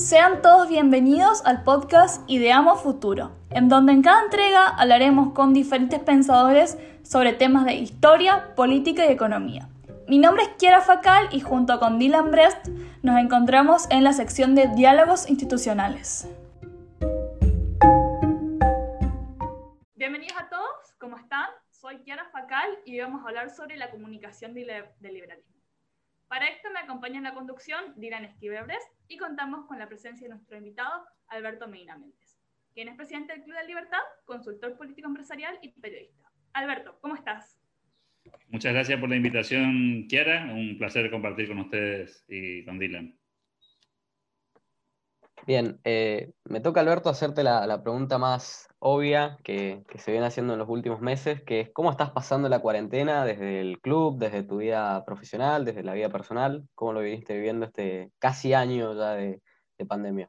Sean todos bienvenidos al podcast Ideamos Futuro, en donde en cada entrega hablaremos con diferentes pensadores sobre temas de historia, política y economía. Mi nombre es Kiara Facal y junto con Dylan Brest nos encontramos en la sección de Diálogos Institucionales. Bienvenidos a todos, ¿cómo están? Soy Kiara Facal y hoy vamos a hablar sobre la comunicación del liberalismo. Para esto me acompaña en la conducción Dylan Esquivel-Brest y contamos con la presencia de nuestro invitado Alberto Medina Méndez, quien es presidente del Club de Libertad, consultor político empresarial y periodista. Alberto, ¿cómo estás? Muchas gracias por la invitación, Kiara. Un placer compartir con ustedes y con Dylan. Bien, eh, me toca, Alberto, hacerte la, pregunta más obvia que, se viene haciendo en los últimos meses, que es cómo estás pasando la cuarentena desde el club, desde tu vida profesional, desde la vida personal, cómo lo viniste viviendo este casi año ya de, pandemia.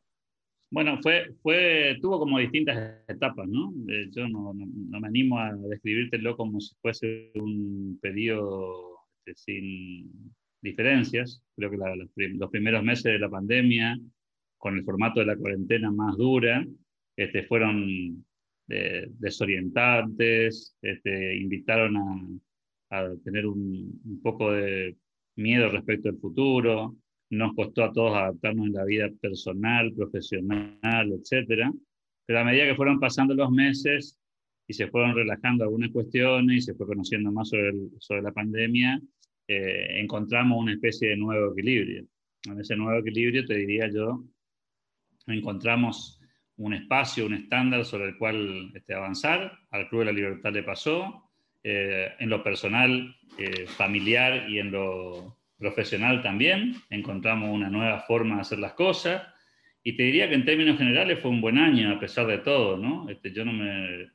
Bueno, fue, fue, tuvo como distintas etapas, ¿no? Eh, yo no, me animo a describírtelo como si fuese un periodo este, sin diferencias. Creo que los primeros meses de la pandemia con el formato de la cuarentena más dura, este, fueron eh, desorientantes, este, invitaron a, tener un, poco de miedo respecto al futuro, nos costó a todos adaptarnos en la vida personal, profesional, etc. Pero a medida que fueron pasando los meses y se fueron relajando algunas cuestiones y se fue conociendo más sobre, sobre la pandemia, eh, encontramos una especie de nuevo equilibrio. En ese nuevo equilibrio, te diría yo, encontramos un espacio, un estándar sobre el cual este, avanzar. Al Club de la Libertad le pasó. Eh, en lo personal, eh, familiar y en lo profesional también. Encontramos una nueva forma de hacer las cosas. Y te diría que en términos generales fue un buen año, a pesar de todo. ¿no? Este, yo no me,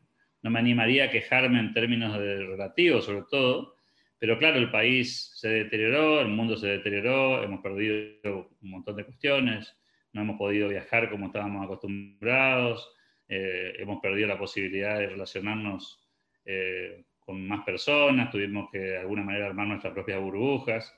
no me animaría a quejarme en términos relativos, sobre todo. Pero claro, el país se deterioró, el mundo se deterioró, hemos perdido un montón de cuestiones no hemos podido viajar como estábamos acostumbrados, eh, hemos perdido la posibilidad de relacionarnos eh, con más personas, tuvimos que de alguna manera armar nuestras propias burbujas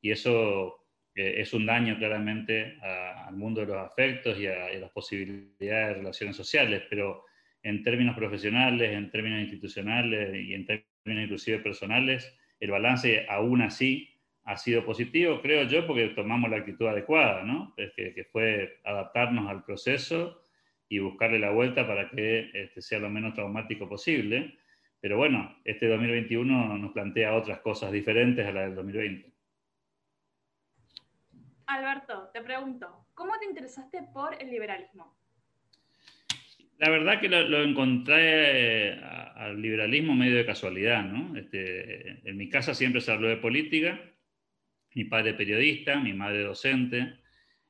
y eso eh, es un daño claramente al mundo de los afectos y a, las posibilidades de relaciones sociales, pero en términos profesionales, en términos institucionales y en términos inclusive personales, el balance aún así ha sido positivo, creo yo, porque tomamos la actitud adecuada, ¿no? que, fue adaptarnos al proceso y buscarle la vuelta para que este, sea lo menos traumático posible. Pero bueno, este 2021 nos plantea otras cosas diferentes a las del 2020. Alberto, te pregunto, ¿cómo te interesaste por el liberalismo? La verdad que lo, encontré eh, al liberalismo medio de casualidad, ¿no? Este, en mi casa siempre se habló de política, mi padre periodista, mi madre docente,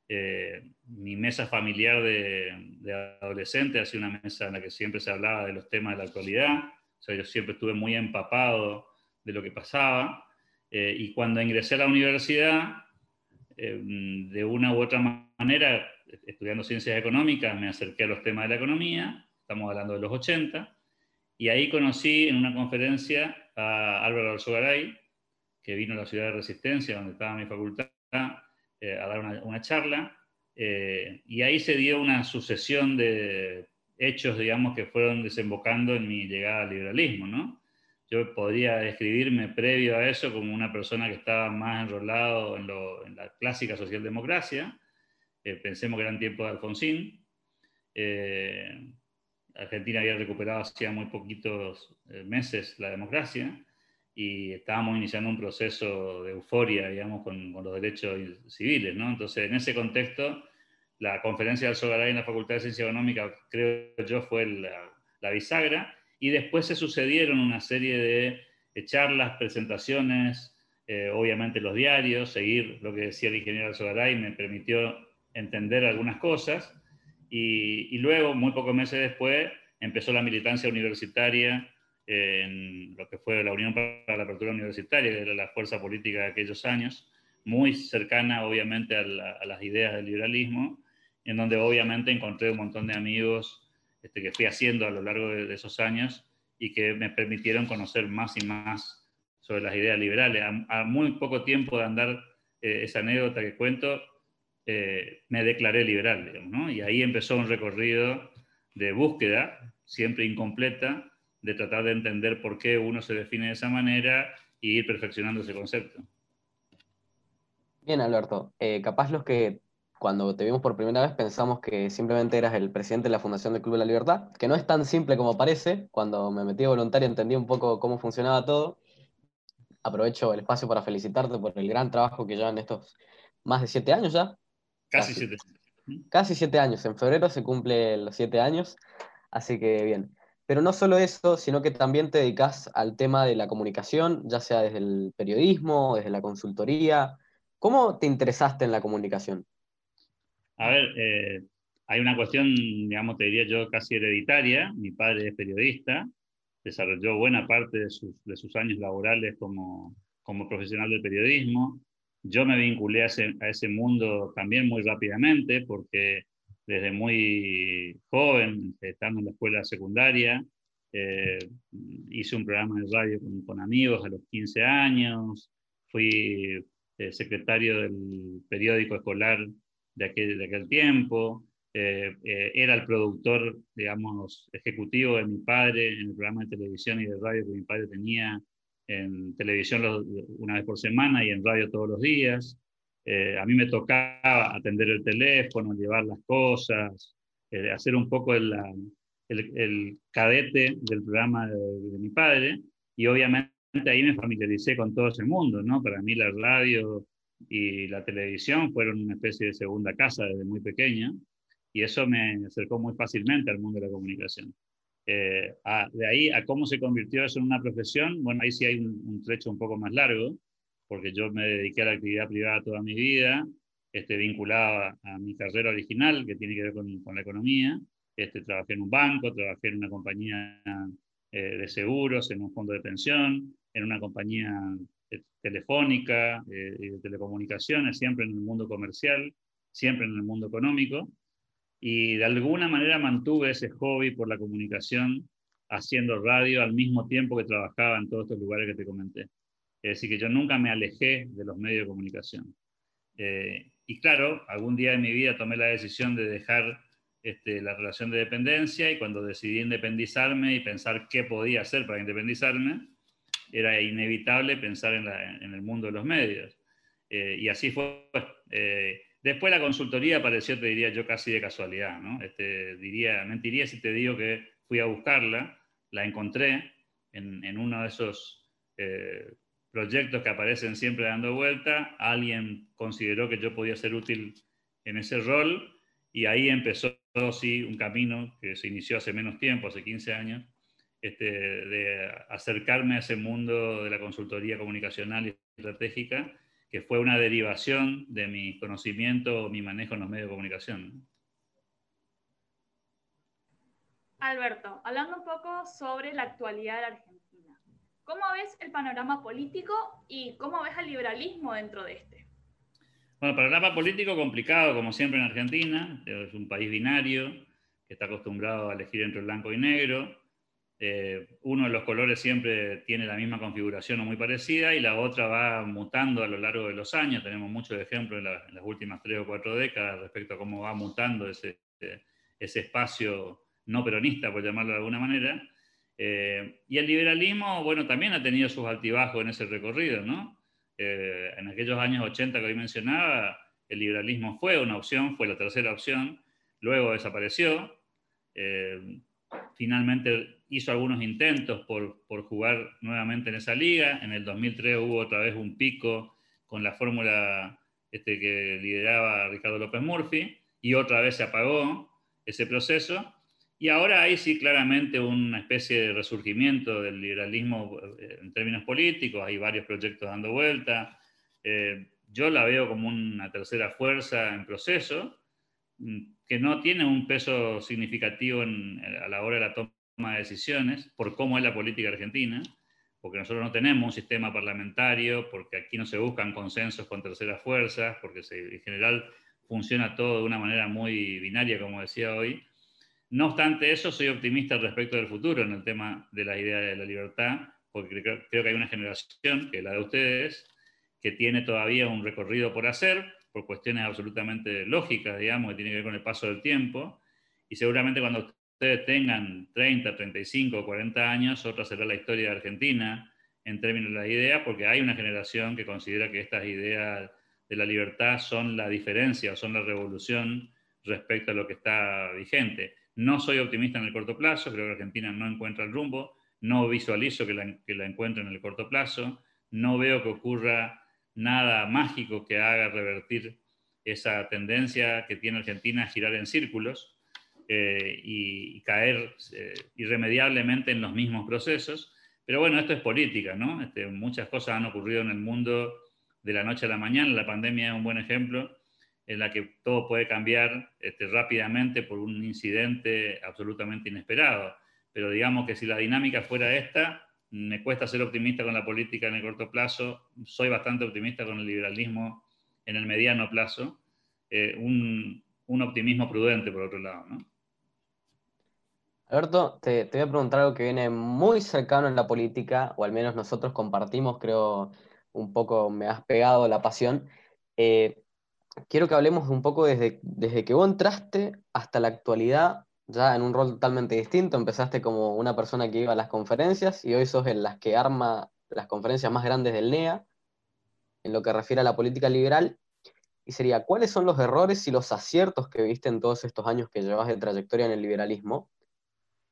eh, mi mesa familiar de, de, adolescente ha sido una mesa en la que siempre se hablaba de los temas de la actualidad, o sea, yo siempre estuve muy empapado de lo que pasaba, eh, y cuando ingresé a la universidad, eh, de una u otra manera, estudiando ciencias económicas, me acerqué a los temas de la economía, estamos hablando de los 80, y ahí conocí en una conferencia a Álvaro Alzogaray, que vino a la ciudad de Resistencia, donde estaba mi facultad, eh, a dar una, charla, eh, y ahí se dio una sucesión de hechos, digamos, que fueron desembocando en mi llegada al liberalismo, ¿no? Yo podría describirme previo a eso como una persona que estaba más enrolado en, en la clásica socialdemocracia, eh, pensemos que eran tiempos de Alfonsín, Argentina había recuperado hacía muy poquitos meses la democracia, y estábamos iniciando un proceso de euforia, digamos, con, con los derechos civiles, ¿no? Entonces, en ese contexto, la conferencia del Sogaray en la Facultad de Ciencia Económica, creo yo, fue la, la bisagra, y después se sucedieron una serie de, charlas, presentaciones, eh, obviamente los diarios, seguir lo que decía el ingeniero Alzogaray me permitió entender algunas cosas, y, y luego, muy pocos meses después, empezó la militancia universitaria en lo que fue la Unión para la Apertura Universitaria, que era la fuerza política de aquellos años, muy cercana obviamente a, las ideas del liberalismo, en donde obviamente encontré un montón de amigos este, que fui haciendo a lo largo de, esos años y que me permitieron conocer más y más sobre las ideas liberales. A, muy poco tiempo de andar eh, esa anécdota que cuento, eh, me declaré liberal, digamos, ¿no? Y ahí empezó un recorrido de búsqueda, siempre incompleta, de tratar de entender por qué uno se define de esa manera y ir perfeccionando ese concepto. Bien, Alberto. Eh, capaz los que cuando te vimos por primera vez pensamos que simplemente eras el presidente de la Fundación del Club de la Libertad, que no es tan simple como parece. Cuando me metí voluntario entendí un poco cómo funcionaba todo. Aprovecho el espacio para felicitarte por el gran trabajo que llevan estos más de siete años ya. Casi, siete. Casi siete años. En febrero se cumplen los siete años. Así que bien. Pero no solo eso, sino que también te dedicas al tema de la comunicación, ya sea desde el periodismo, desde la consultoría. ¿Cómo te interesaste en la comunicación? A ver, eh, hay una cuestión, digamos, te diría yo, casi hereditaria. Mi padre es periodista, desarrolló buena parte de sus, de sus años laborales como, como, profesional del periodismo. Yo me vinculé a ese, a ese mundo también muy rápidamente porque desde muy joven, estando en la escuela secundaria. Eh, hice un programa de radio con, amigos a los 15 años, fui eh, secretario del periódico escolar de aquel, tiempo, eh, era el productor, digamos, ejecutivo de mi padre en el programa de televisión y de radio que mi padre tenía en televisión una vez por semana y en radio todos los días. Eh, a mí me tocaba atender el teléfono, llevar las cosas, eh, hacer un poco el, cadete del programa de, mi padre y obviamente ahí me familiaricé con todo ese mundo, ¿no? Para mí la radio y la televisión fueron una especie de segunda casa desde muy pequeña y eso me acercó muy fácilmente al mundo de la comunicación. Eh, de ahí a cómo se convirtió eso en una profesión, bueno, ahí sí hay un trecho un poco más largo, porque yo me dediqué a la actividad privada toda mi vida, este, vinculada a, mi carrera original, que tiene que ver con, con la economía. Este, trabajé en un banco, trabajé en una compañía eh, de seguros, en un fondo de pensión, en una compañía eh, telefónica eh, y de telecomunicaciones, siempre en el mundo comercial, siempre en el mundo económico. Y de alguna manera mantuve ese hobby por la comunicación haciendo radio al mismo tiempo que trabajaba en todos estos lugares que te comenté. Es decir, que yo nunca me alejé de los medios de comunicación. Eh, y claro, algún día de mi vida tomé la decisión de dejar este, la relación de dependencia y cuando decidí independizarme y pensar qué podía hacer para independizarme, era inevitable pensar en, el mundo de los medios. Eh, y así fue. Eh, después la consultoría apareció, te diría yo, casi de casualidad. ¿no? Este, diría, mentiría si te digo que fui a buscarla, la encontré en, en uno de esos proyectos que aparecen siempre dando vuelta, alguien consideró que yo podía ser útil en ese rol y ahí empezó sí un camino que se inició hace menos tiempo, hace 15 años, este, de acercarme a ese mundo de la consultoría comunicacional y estratégica, que fue una derivación de mi conocimiento, mi manejo en los medios de comunicación. Alberto, hablando un poco sobre la actualidad de la Argentina ¿Cómo ves el panorama político y cómo ves el liberalismo dentro de este? Bueno, panorama político complicado, como siempre en Argentina. Es un país binario que está acostumbrado a elegir entre blanco y negro. Eh, uno de los colores siempre tiene la misma configuración o muy parecida y la otra va mutando a lo largo de los años. Tenemos muchos ejemplos en, las últimas tres o cuatro décadas respecto a cómo va mutando ese, ese espacio no peronista, por llamarlo de alguna manera. Eh, y el liberalismo, bueno, también ha tenido sus altibajos en ese recorrido, ¿no? Eh, en aquellos años 80 que hoy mencionaba, el liberalismo fue una opción, fue la tercera opción, luego desapareció. Eh, finalmente hizo algunos intentos por, por, jugar nuevamente en esa liga. En el 2003 hubo otra vez un pico con la fórmula este, que lideraba Ricardo López Murphy y otra vez se apagó ese proceso. Y ahora hay sí claramente una especie de resurgimiento del liberalismo eh, en términos políticos, hay varios proyectos dando vuelta. Eh, yo la veo como una tercera fuerza en proceso, mm, que no tiene un peso significativo a la hora de la toma de decisiones por cómo es la política argentina, porque nosotros no tenemos un sistema parlamentario, porque aquí no se buscan consensos con terceras fuerzas, porque en general funciona todo de una manera muy binaria, como decía hoy. No obstante eso, soy optimista respecto del futuro en el tema de la idea de la libertad, porque creo, que hay una generación, que es la de ustedes, que tiene todavía un recorrido por hacer, por cuestiones absolutamente lógicas, digamos, que tienen que ver con el paso del tiempo, y seguramente cuando ustedes tengan 30, 35, 40 años, otra será la historia de Argentina en términos de las ideas, porque hay una generación que considera que estas ideas de la libertad son la diferencia o son la revolución respecto a lo que está vigente. No soy optimista en el corto plazo, creo que Argentina no encuentra el rumbo, no visualizo que la, encuentre en el corto plazo, no veo que ocurra nada mágico que haga revertir esa tendencia que tiene Argentina a girar en círculos eh, y, caer eh, irremediablemente en los mismos procesos. Pero bueno, esto es política, ¿no? Este, muchas cosas han ocurrido en el mundo de la noche a la mañana. La pandemia es un buen ejemplo en la que todo puede cambiar este, rápidamente por un incidente absolutamente inesperado. Pero digamos que si la dinámica fuera esta, me cuesta ser optimista con la política en el corto plazo, soy bastante optimista con el liberalismo en el mediano plazo, eh, un, un, optimismo prudente por otro lado. ¿no? Alberto, te, te, voy a preguntar algo que viene muy cercano en la política, o al menos nosotros compartimos, creo, un poco me has pegado la pasión. Eh, quiero que hablemos un poco desde, desde que vos entraste hasta la actualidad ya en un rol totalmente distinto. Empezaste como una persona que iba a las conferencias y hoy sos en las que arma las conferencias más grandes del NEA en lo que refiere a la política liberal. Y sería, ¿cuáles son los errores y los aciertos que viste en todos estos años que llevas de trayectoria en el liberalismo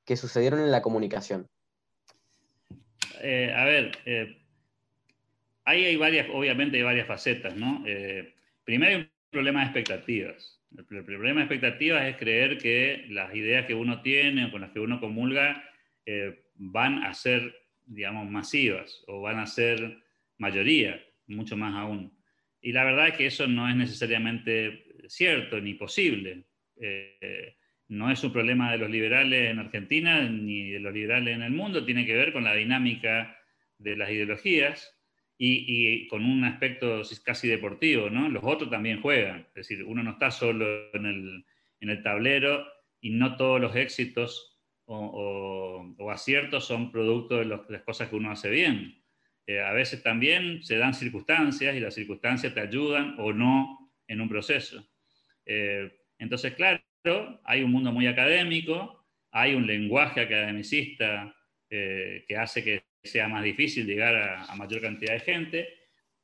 que sucedieron en la comunicación? Eh, a ver, eh, ahí hay varias, obviamente hay varias facetas, ¿no? Eh, primero hay un problema de expectativas. El, problema de expectativas es creer que las ideas que uno tiene o con las que uno comulga eh, van a ser, digamos, masivas o van a ser mayoría, mucho más aún. Y la verdad es que eso no es necesariamente cierto ni posible. Eh, no es un problema de los liberales en Argentina ni de los liberales en el mundo, tiene que ver con la dinámica de las ideologías y, con un aspecto casi deportivo, ¿no? Los otros también juegan, es decir, uno no está solo en el, en el tablero y no todos los éxitos o, aciertos son producto de, las cosas que uno hace bien. Eh, a veces también se dan circunstancias y las circunstancias te ayudan o no en un proceso. Eh, entonces, claro, hay un mundo muy académico, hay un lenguaje academicista eh, que hace que sea más difícil llegar a, mayor cantidad de gente.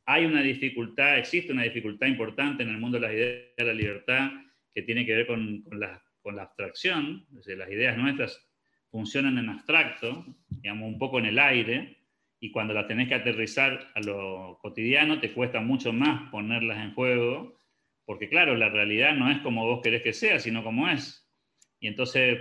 Hay una dificultad, existe una dificultad importante en el mundo de las ideas de la libertad que tiene que ver con, con la, abstracción. las ideas nuestras funcionan en abstracto, digamos, un poco en el aire, y cuando las tenés que aterrizar a lo cotidiano te cuesta mucho más ponerlas en juego, porque claro, la realidad no es como vos querés que sea, sino como es. Y entonces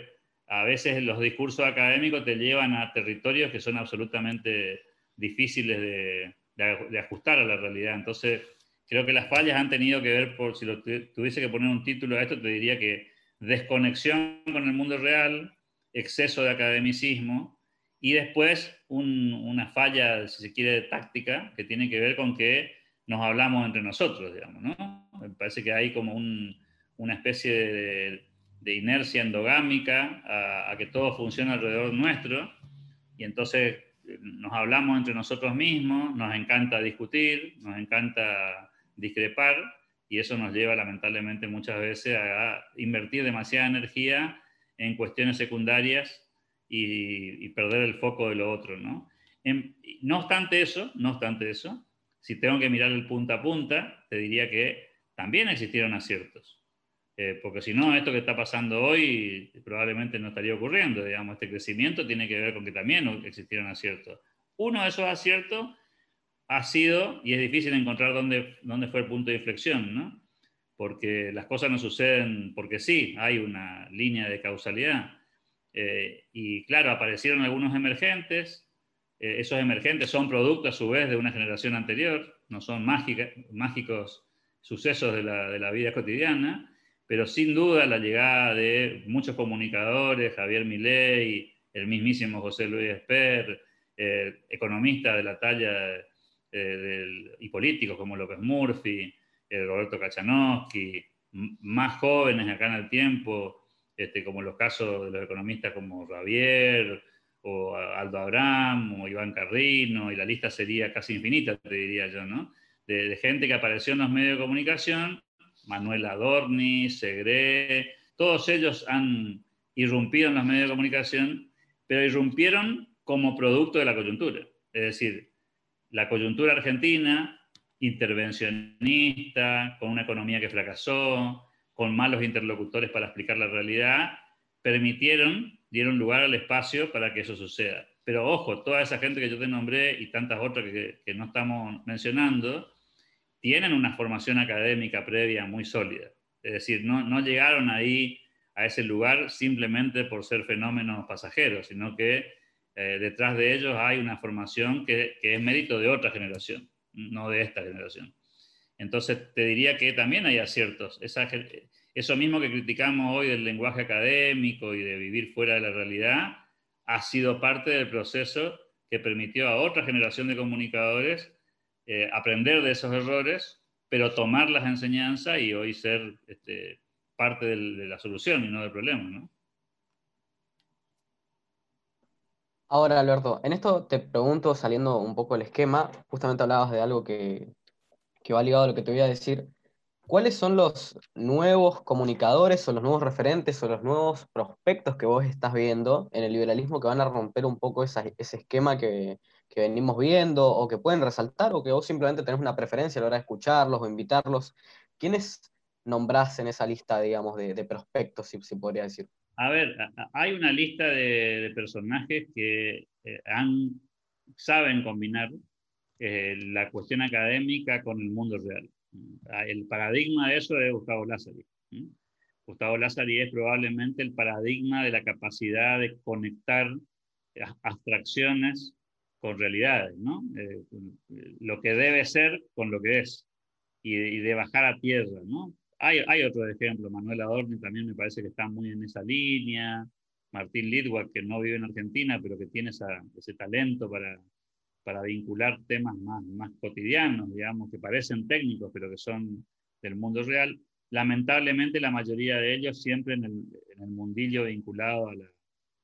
a veces los discursos académicos te llevan a territorios que son absolutamente difíciles de, ajustar a la realidad. Entonces, creo que las fallas han tenido que ver, por si tuviese que poner un título a esto, te diría que desconexión con el mundo real, exceso de academicismo y después una falla, si se quiere, táctica, que tiene que ver con que nos hablamos entre nosotros, digamos, ¿no? Me parece que hay como una especie de de inercia endogámica a, que todo funcione alrededor nuestro, y entonces eh, nos hablamos entre nosotros mismos, nos encanta discutir, nos encanta discrepar, y eso nos lleva lamentablemente muchas veces a invertir demasiada energía en cuestiones secundarias y, perder el foco de lo otro. ¿no? no obstante eso, no obstante eso, si tengo que mirar el punta a punta, te diría que también existieron aciertos. Eh, porque si no, esto que está pasando hoy probablemente no estaría ocurriendo, digamos, este crecimiento tiene que ver con que también existieron aciertos. Uno de esos aciertos ha sido, y es difícil encontrar dónde, dónde fue el punto de inflexión, ¿no? Porque las cosas no suceden porque sí, hay una línea de causalidad. Eh, y claro, aparecieron algunos emergentes, eh, esos emergentes son producto a su vez de una generación anterior, no son mágicos sucesos de la, de la vida cotidiana, pero sin duda la llegada de muchos comunicadores, Javier Milei, el mismísimo José Luis Esper, economistas de la talla eh, y políticos como López Murphy, Roberto Kachanowski, más jóvenes acá en el tiempo, este, como los casos de los economistas como Javier, o Aldo Abraham, o Iván Carrino, y la lista sería casi infinita, te diría yo, ¿no? de, gente que apareció en los medios de comunicación, Manuel Adorni, Segre, todos ellos han irrumpido en los medios de comunicación, pero irrumpieron como producto de la coyuntura. Es decir, la coyuntura argentina, intervencionista, con una economía que fracasó, con malos interlocutores para explicar la realidad, permitieron, dieron lugar al espacio para que eso suceda. Pero ojo, toda esa gente que yo te nombré y tantas otras que, que no estamos mencionando, tienen una formación académica previa muy sólida. Es decir, no, llegaron ahí a ese lugar simplemente por ser fenómenos pasajeros, sino que eh, detrás de ellos hay una formación que, es mérito de otra generación, no de esta generación. Entonces, te diría que también hay aciertos. Eso mismo que criticamos hoy del lenguaje académico y de vivir fuera de la realidad, ha sido parte del proceso que permitió a otra generación de comunicadores eh, aprender de esos errores, pero tomar las enseñanzas y hoy ser este, parte de la solución y no del problema, ¿no? Ahora, Alberto, en esto te pregunto, saliendo un poco del esquema, justamente hablabas de algo que, que va ligado a lo que te voy a decir. ¿Cuáles son los nuevos comunicadores o los nuevos referentes o los nuevos prospectos que vos estás viendo en el liberalismo que van a romper un poco ese esquema que, que, venimos viendo o que pueden resaltar o que vos simplemente tenés una preferencia a la hora de escucharlos o invitarlos? ¿Quiénes nombrás en esa lista, digamos, de, prospectos, si, se podría decir? A ver, hay una lista de, personajes que eh, han, saben combinar eh, la cuestión académica con el mundo real. El paradigma de eso es Gustavo Lázari. Gustavo Lázari es probablemente el paradigma de la capacidad de conectar abstracciones con realidades, ¿no? Eh, lo que debe ser con lo que es y, de bajar a tierra, ¿no? Hay, hay otro ejemplo, Manuel Adorni también me parece que está muy en esa línea, Martín Lidwak, que no vive en Argentina, pero que tiene ese talento para, para vincular temas más, más cotidianos, digamos, que parecen técnicos, pero que son del mundo real. Lamentablemente la mayoría de ellos siempre en el, en el mundillo vinculado a la,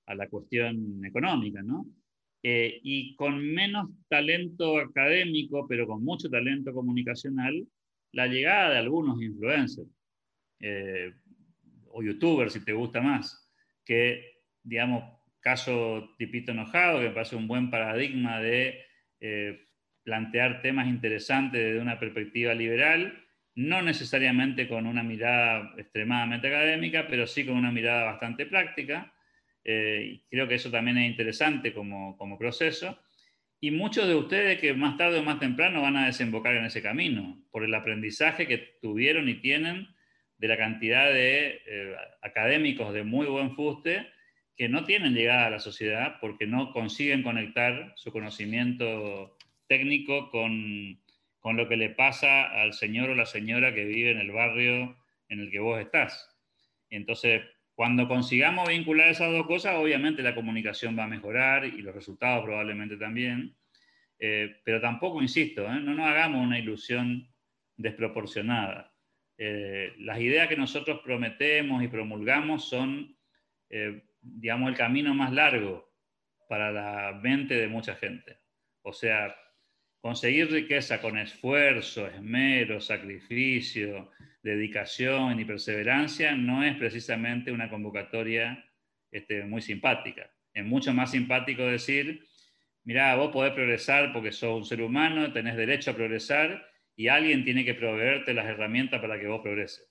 a la cuestión económica, ¿no? Eh, y con menos talento académico, pero con mucho talento comunicacional, la llegada de algunos influencers eh, o youtubers, si te gusta más, que, digamos, caso tipito enojado, que parece un buen paradigma de eh, plantear temas interesantes desde una perspectiva liberal, no necesariamente con una mirada extremadamente académica, pero sí con una mirada bastante práctica. Eh, creo que eso también es interesante como, como proceso y muchos de ustedes que más tarde o más temprano van a desembocar en ese camino, por el aprendizaje que tuvieron y tienen de la cantidad de eh, académicos de muy buen fuste que no tienen llegada a la sociedad porque no consiguen conectar su conocimiento técnico con, con lo que le pasa al señor o la señora que vive en el barrio en el que vos estás. Entonces, cuando consigamos vincular esas dos cosas, obviamente la comunicación va a mejorar y los resultados probablemente también, eh, pero tampoco, insisto, ¿eh? no nos hagamos una ilusión desproporcionada. Eh, las ideas que nosotros prometemos y promulgamos son, digamos, el camino más largo para la mente de mucha gente. O sea, conseguir riqueza con esfuerzo, esmero, sacrificio, dedicación y perseverancia no es precisamente una convocatoria este, muy simpática. Es mucho más simpático decir, mira, vos podés progresar porque sos un ser humano, tenés derecho a progresar y alguien tiene que proveerte las herramientas para que vos progreses.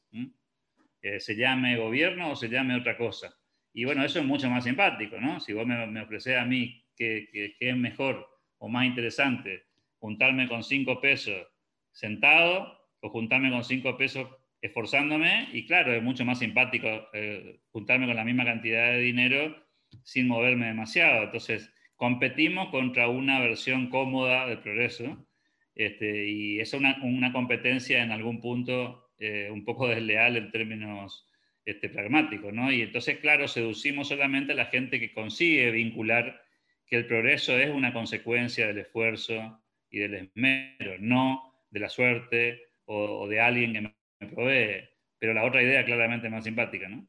Eh, se llame gobierno o se llame otra cosa. Y bueno, eso es mucho más simpático, ¿no? Si vos me, me ofreces a mí que, que, que, es mejor o más interesante juntarme con cinco pesos sentado o juntarme con cinco pesos esforzándome y claro, es mucho más simpático eh, juntarme con la misma cantidad de dinero sin moverme demasiado. Entonces, competimos contra una versión cómoda del progreso este, y es una, una, competencia en algún punto eh, un poco desleal en términos este, pragmáticos, ¿no? Y entonces, claro, seducimos solamente a la gente que consigue vincular que el progreso es una consecuencia del esfuerzo y del esmero, no de la suerte o, o de alguien que provee, pero la otra idea claramente más simpática, ¿no?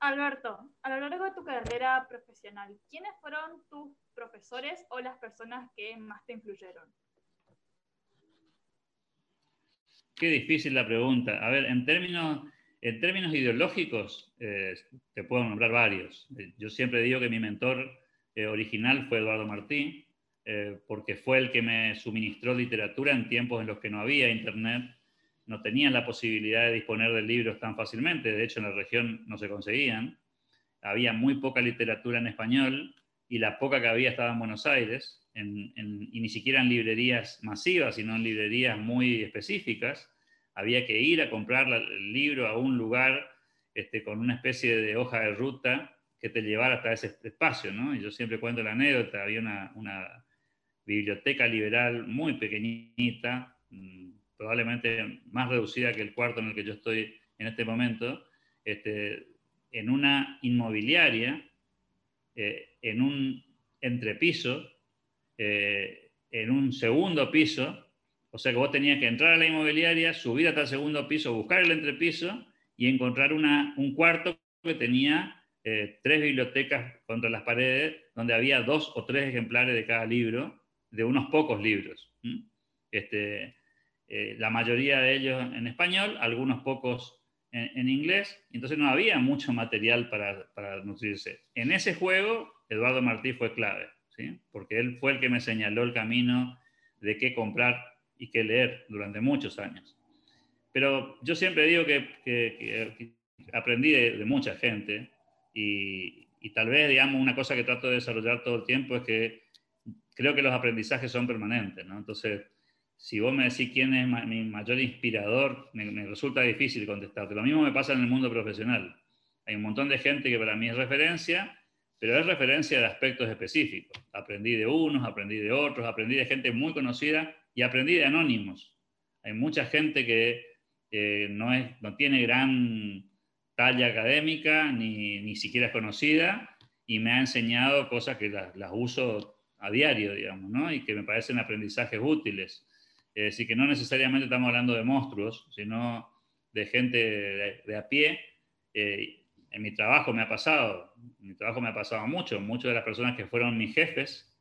Alberto, a lo largo de tu carrera profesional, ¿quiénes fueron tus profesores o las personas que más te influyeron? qué difícil la pregunta. A ver, en términos, en términos ideológicos, eh, te puedo nombrar varios. Eh, yo siempre digo que mi mentor eh, original fue Eduardo Martí, porque fue el que me suministró literatura en tiempos en los que no había internet, no tenían la posibilidad de disponer de libros tan fácilmente, de hecho en la región no se conseguían, había muy poca literatura en español y la poca que había estaba en Buenos Aires, y ni siquiera en librerías masivas, sino en librerías muy específicas. Había que ir a comprar el libro a un lugar este, con una especie de hoja de ruta que te llevara hasta ese espacio. ¿no? Y yo siempre cuento la anécdota, había una, biblioteca liberal muy pequeñita, mm, probablemente más reducida que el cuarto en el que yo estoy en este momento, este, en una inmobiliaria, eh, en un entrepiso, eh, en un segundo piso, o sea que vos tenías que entrar a la inmobiliaria, subir hasta el segundo piso, buscar el entrepiso y encontrar una, un cuarto que tenía eh, tres bibliotecas contra las paredes, donde había dos o tres ejemplares de cada libro, de unos pocos libros. Este, eh, la mayoría de ellos en español, algunos pocos en, en inglés, entonces no había mucho material para, para nutrirse. En ese juego, Eduardo Martí fue clave porque él fue el que me señaló el camino de qué comprar y qué leer durante muchos años. Pero yo siempre digo que, aprendí de, mucha gente y, tal vez, digamos, una cosa que trato de desarrollar todo el tiempo es que creo que los aprendizajes son permanentes, ¿no? Entonces, si vos me decís quién es mi mayor inspirador, me, me, resulta difícil contestarte. Lo mismo me pasa en el mundo profesional. Hay un montón de gente que para mí es referencia pero es referencia de aspectos específicos. Aprendí de unos, aprendí de otros, aprendí de gente muy conocida y aprendí de anónimos. Hay mucha gente que no, es, no tiene gran talla académica, ni, ni siquiera es conocida, y me ha enseñado cosas que las, las uso a diario, digamos, ¿no? y que me parecen aprendizajes útiles. Es decir, que no necesariamente estamos hablando de monstruos, sino de gente de, a pie, eh, en mi trabajo me ha pasado, mi trabajo me ha pasado mucho, muchas de las personas que fueron mis jefes,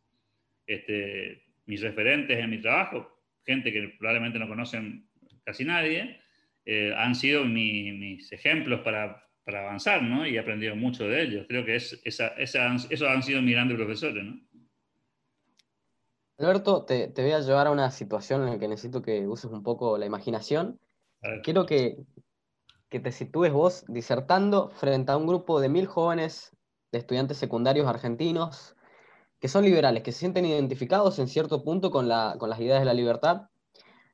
este, mis referentes en mi trabajo, gente que probablemente no conocen casi nadie, eh, han sido mis ejemplos para, para, avanzar, ¿no? Y he aprendido mucho de ellos. Creo que es, esa, esos han sido mis grandes profesores, ¿no? Alberto, te, te, voy a llevar a una situación en la que necesito que uses un poco la imaginación. Quiero que, que te sitúes vos disertando frente a un grupo de mil jóvenes de estudiantes secundarios argentinos que son liberales, que se sienten identificados en cierto punto con, las ideas de la libertad.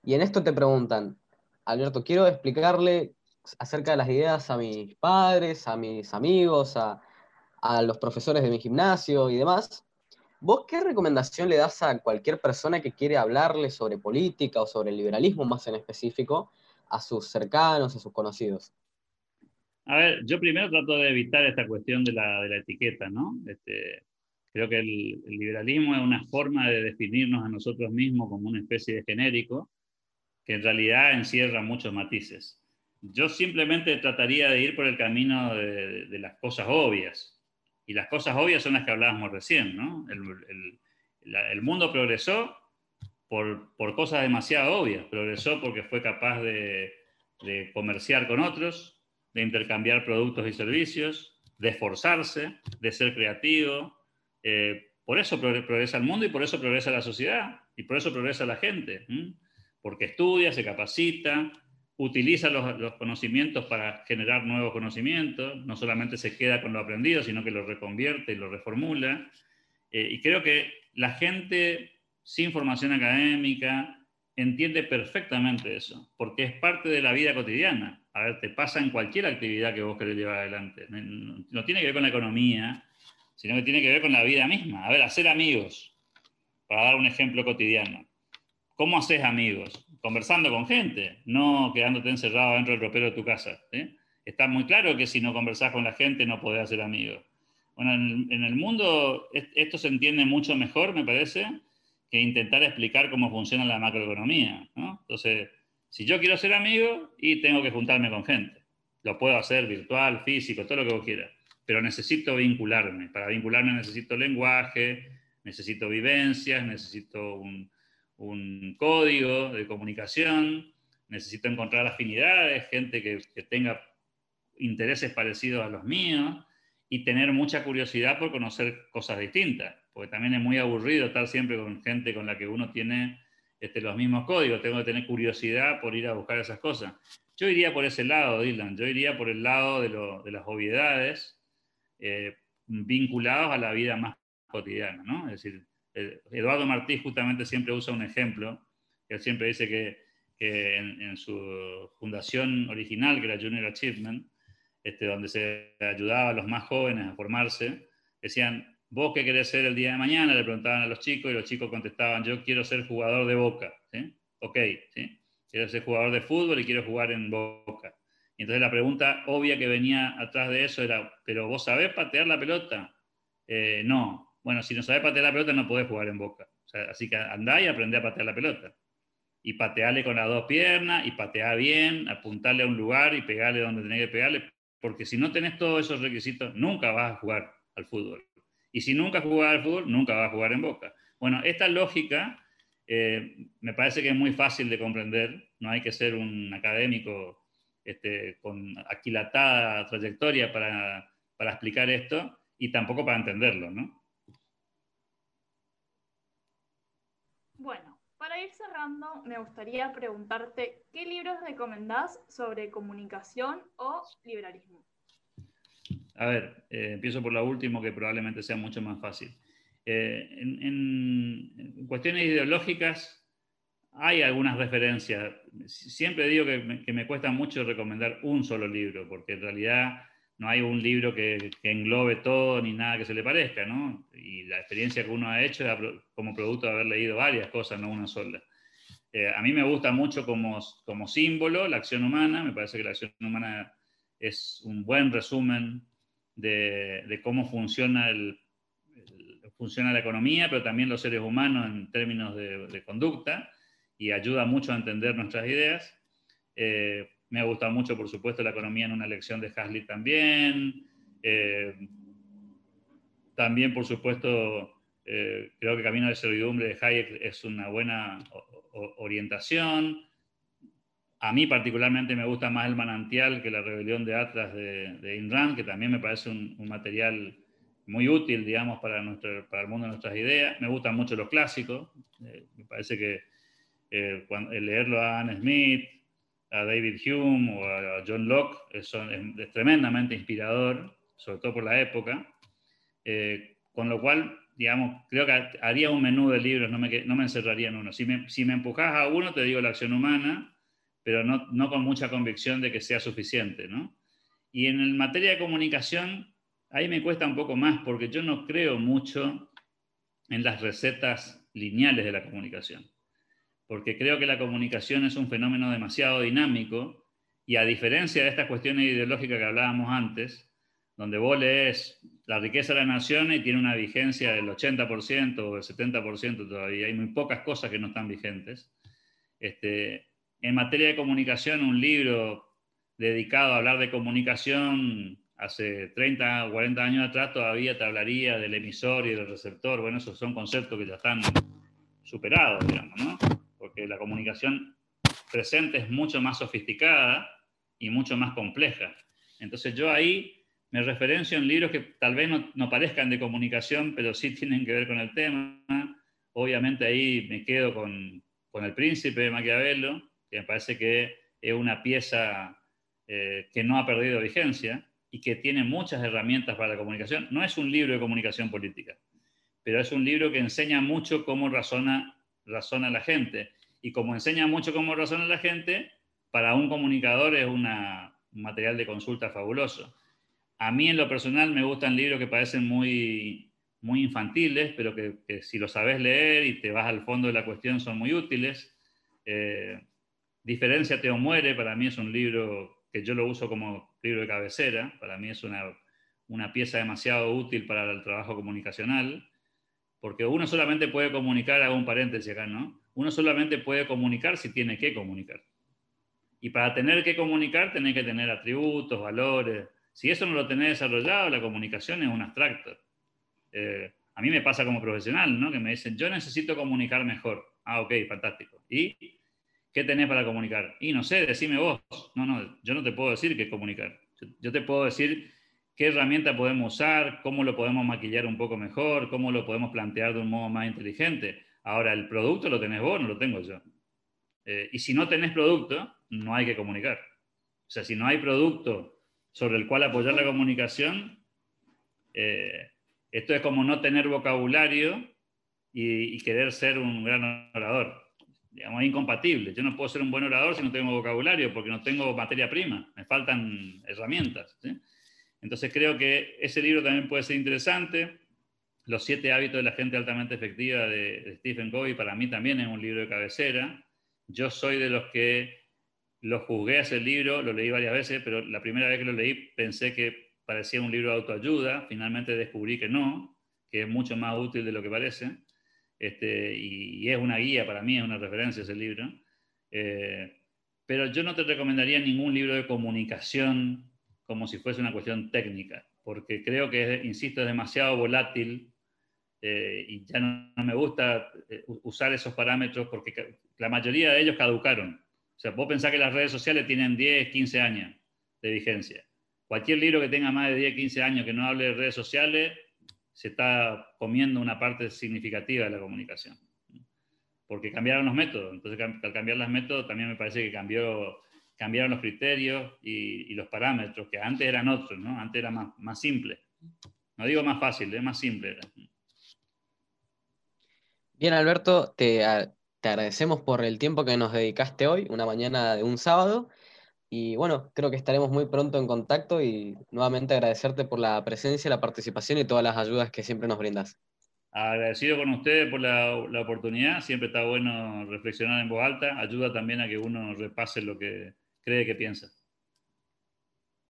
Y en esto te preguntan, Alberto, quiero explicarle acerca de las ideas a mis padres, a mis amigos, a, a los profesores de mi gimnasio y demás. ¿Vos qué recomendación le das a cualquier persona que quiere hablarle sobre política o sobre el liberalismo más en específico a sus cercanos, a sus conocidos? A ver, yo primero trato de evitar esta cuestión de la, de la etiqueta, ¿no? Este, creo que el, liberalismo es una forma de definirnos a nosotros mismos como una especie de genérico que en realidad encierra muchos matices. Yo simplemente trataría de ir por el camino de, de las cosas obvias. Y las cosas obvias son las que hablábamos recién, ¿no? El, mundo progresó por, cosas demasiado obvias. Progresó porque fue capaz de, comerciar con otros, de intercambiar productos y servicios, de esforzarse, de ser creativo. Eh, por eso progresa el mundo y por eso progresa la sociedad y por eso progresa la gente. Porque estudia, se capacita, utiliza los, conocimientos para generar nuevos conocimientos, no solamente se queda con lo aprendido, sino que lo reconvierte y lo reformula. Eh, y creo que la gente sin formación académica, entiende perfectamente eso, porque es parte de la vida cotidiana. A ver, te pasa en cualquier actividad que vos querés llevar adelante. No tiene que ver con la economía, sino que tiene que ver con la vida misma. A ver, hacer amigos, para dar un ejemplo cotidiano. ¿Cómo haces amigos? Conversando con gente, no quedándote encerrado dentro del ropero de tu casa. Está muy claro que si no conversás con la gente no podés hacer amigos. Bueno, en el, en el mundo esto se entiende mucho mejor, me parece, que intentar explicar cómo funciona la macroeconomía. ¿no? Entonces, si yo quiero ser amigo y tengo que juntarme con gente, lo puedo hacer virtual, físico, todo lo que vos quieras, pero necesito vincularme. Para vincularme necesito lenguaje, necesito vivencias, necesito un, un código de comunicación, necesito encontrar afinidades, gente que, tenga intereses parecidos a los míos y tener mucha curiosidad por conocer cosas distintas, porque también es muy aburrido estar siempre con gente con la que uno tiene este, los mismos códigos, tengo que tener curiosidad por ir a buscar esas cosas. Yo iría por ese lado, Dylan, yo iría por el lado de, de las obviedades eh, vinculados a la vida más cotidiana, ¿no? Es decir, Eduardo Martí justamente siempre usa un ejemplo, él siempre dice que, en, su fundación original, que era Junior Achievement, este, donde se ayudaba a los más jóvenes a formarse, decían, ¿vos qué querés ser el día de mañana? Le preguntaban a los chicos y los chicos contestaban, yo quiero ser jugador de boca. ¿sí? Ok, ¿sí? quiero ser jugador de fútbol y quiero jugar en boca. Y entonces la pregunta obvia que venía atrás de eso era, ¿pero vos sabés patear la pelota? Eh, no. Bueno, si no sabés patear la pelota no podés jugar en boca. así que andá y aprendé a patear la pelota. Y patearle con las dos piernas, y patear bien, apuntarle a un lugar y pegarle donde tenés que pegarle, porque si no tenés todos esos requisitos, nunca vas a jugar al fútbol. Y si nunca jugás al fútbol, nunca vas a jugar en Boca. Bueno, esta lógica eh, me parece que es muy fácil de comprender, no hay que ser un académico este, con aquilatada trayectoria para, para explicar esto y tampoco para entenderlo, ¿no? Bueno, para cerrando, me gustaría preguntarte, ¿qué libros recomendás sobre comunicación o liberalismo? A ver, eh, empiezo por lo último, que probablemente sea mucho más fácil. Eh, en, cuestiones ideológicas hay algunas referencias. Siempre digo que me, cuesta mucho recomendar un solo libro, porque en realidad no hay un libro que, que, englobe todo ni nada que se le parezca, ¿no? Y la experiencia que uno ha hecho como producto de haber leído varias cosas, no una sola. Eh, a mí me gusta mucho como, como símbolo la acción humana, me parece que la acción humana es un buen resumen de, de cómo funciona, el, el, funciona la economía, pero también los seres humanos en términos de, de conducta, y ayuda mucho a entender nuestras ideas. Eh, me ha gustado mucho, por supuesto, la economía en una lección de Hasley también. Eh, también, por supuesto, eh, creo que Camino de Servidumbre de Hayek es una buena orientación. A mí particularmente me gusta más el manantial que la rebelión de Atlas de, de que también me parece un, material muy útil, digamos, para, nuestro, para el mundo de nuestras ideas. Me gustan mucho los clásicos. Eh, me parece que cuando, leerlo a Anne Smith, a David Hume o a John Locke es, tremendamente inspirador, sobre todo por la época, eh, con lo cual, digamos, creo que haría un menú de libros, no me, no me encerraría en uno. Si me, si me empujas a uno, te digo la acción humana, pero no, no con mucha convicción de que sea suficiente, ¿no? Y en el materia de comunicación, ahí me cuesta un poco más, porque yo no creo mucho en las recetas lineales de la comunicación porque creo que la comunicación es un fenómeno demasiado dinámico y a diferencia de estas cuestiones ideológicas que hablábamos antes, donde vos lees la riqueza de la nación y tiene una vigencia del 80% o del 70% todavía, hay muy pocas cosas que no están vigentes. Este, en materia de comunicación, un libro dedicado a hablar de comunicación hace 30 o 40 años atrás todavía te hablaría del emisor y del receptor. Bueno, esos son conceptos que ya están superados, digamos, ¿no? Porque la comunicación presente es mucho más sofisticada y mucho más compleja. Entonces yo ahí me referencio en libros que tal vez no, no, parezcan de comunicación, pero sí tienen que ver con el tema. Obviamente ahí me quedo con, con El Príncipe de Maquiavelo, que me parece que es una pieza eh, que no ha perdido vigencia y que tiene muchas herramientas para la comunicación. No es un libro de comunicación política, pero es un libro que enseña mucho cómo razona razona la gente. Y como enseña mucho cómo razona la gente, para un comunicador es una, un material de consulta fabuloso. A mí en lo personal me gustan libros que parecen muy, muy infantiles, pero que, que si lo sabes leer y te vas al fondo de la cuestión son muy útiles. Eh, Diferenciate o muere, para mí es un libro que yo lo uso como libro de cabecera, para mí es una, una pieza demasiado útil para el trabajo comunicacional porque uno solamente puede comunicar, hago un paréntesis acá, ¿no? Uno solamente puede comunicar si tiene que comunicar. Y para tener que comunicar, tenés que tener atributos, valores. Si eso no lo tenés desarrollado, la comunicación es un abstracto. Eh, a mí me pasa como profesional, ¿no? Que me dicen, yo necesito comunicar mejor. Ah, ok, fantástico. ¿Y ¿qué tenés para comunicar? Y no sé, decime vos. No, no, yo no te puedo decir qué comunicar. Yo, te puedo decir qué herramienta podemos usar, cómo lo podemos maquillar un poco mejor, cómo lo podemos plantear de un modo más inteligente. Ahora, el producto lo tenés vos, no lo tengo yo. Eh, y si no tenés producto, no hay que comunicar. O sea, si no hay producto sobre el cual apoyar la comunicación, eh, esto es como no tener vocabulario y, querer ser un gran orador. Digamos, es incompatible. Yo no puedo ser un buen orador si no tengo vocabulario, porque no tengo materia prima, me faltan herramientas. Entonces creo que ese libro también puede ser interesante. Los siete hábitos de la gente altamente efectiva de, Stephen Covey para mí también es un libro de cabecera. Yo soy de los que lo juzgué a ese libro, lo leí varias veces, pero la primera vez que lo leí pensé que parecía un libro de autoayuda, finalmente descubrí que no, que es mucho más útil de lo que parece, este, y, es una guía para mí, es una referencia ese libro. Eh, pero yo no te recomendaría ningún libro de comunicación como si fuese una cuestión técnica, porque creo que, insisto, es demasiado volátil eh, y ya no, no, me gusta eh, usar esos parámetros porque la mayoría de ellos caducaron. O sea, vos pensás que las redes sociales tienen 10, 15 años de vigencia. Cualquier libro que tenga más de 10, 15 años que no hable de redes sociales, se está comiendo una parte significativa de la comunicación. Porque cambiaron los métodos. Entonces, al cambiar los métodos, también me parece que cambió, cambiaron los criterios y, los parámetros, que antes eran otros, ¿no? Antes era más, más simple. No digo más fácil, es más simple. Bien, Alberto, te, te agradecemos por el tiempo que nos dedicaste hoy, una mañana de un sábado. Y bueno, creo que estaremos muy pronto en contacto y nuevamente agradecerte por la presencia, la participación y todas las ayudas que siempre nos brindas. Agradecido con ustedes por la, oportunidad. Siempre está bueno reflexionar en voz alta. Ayuda también a que uno repase lo que cree que piensa.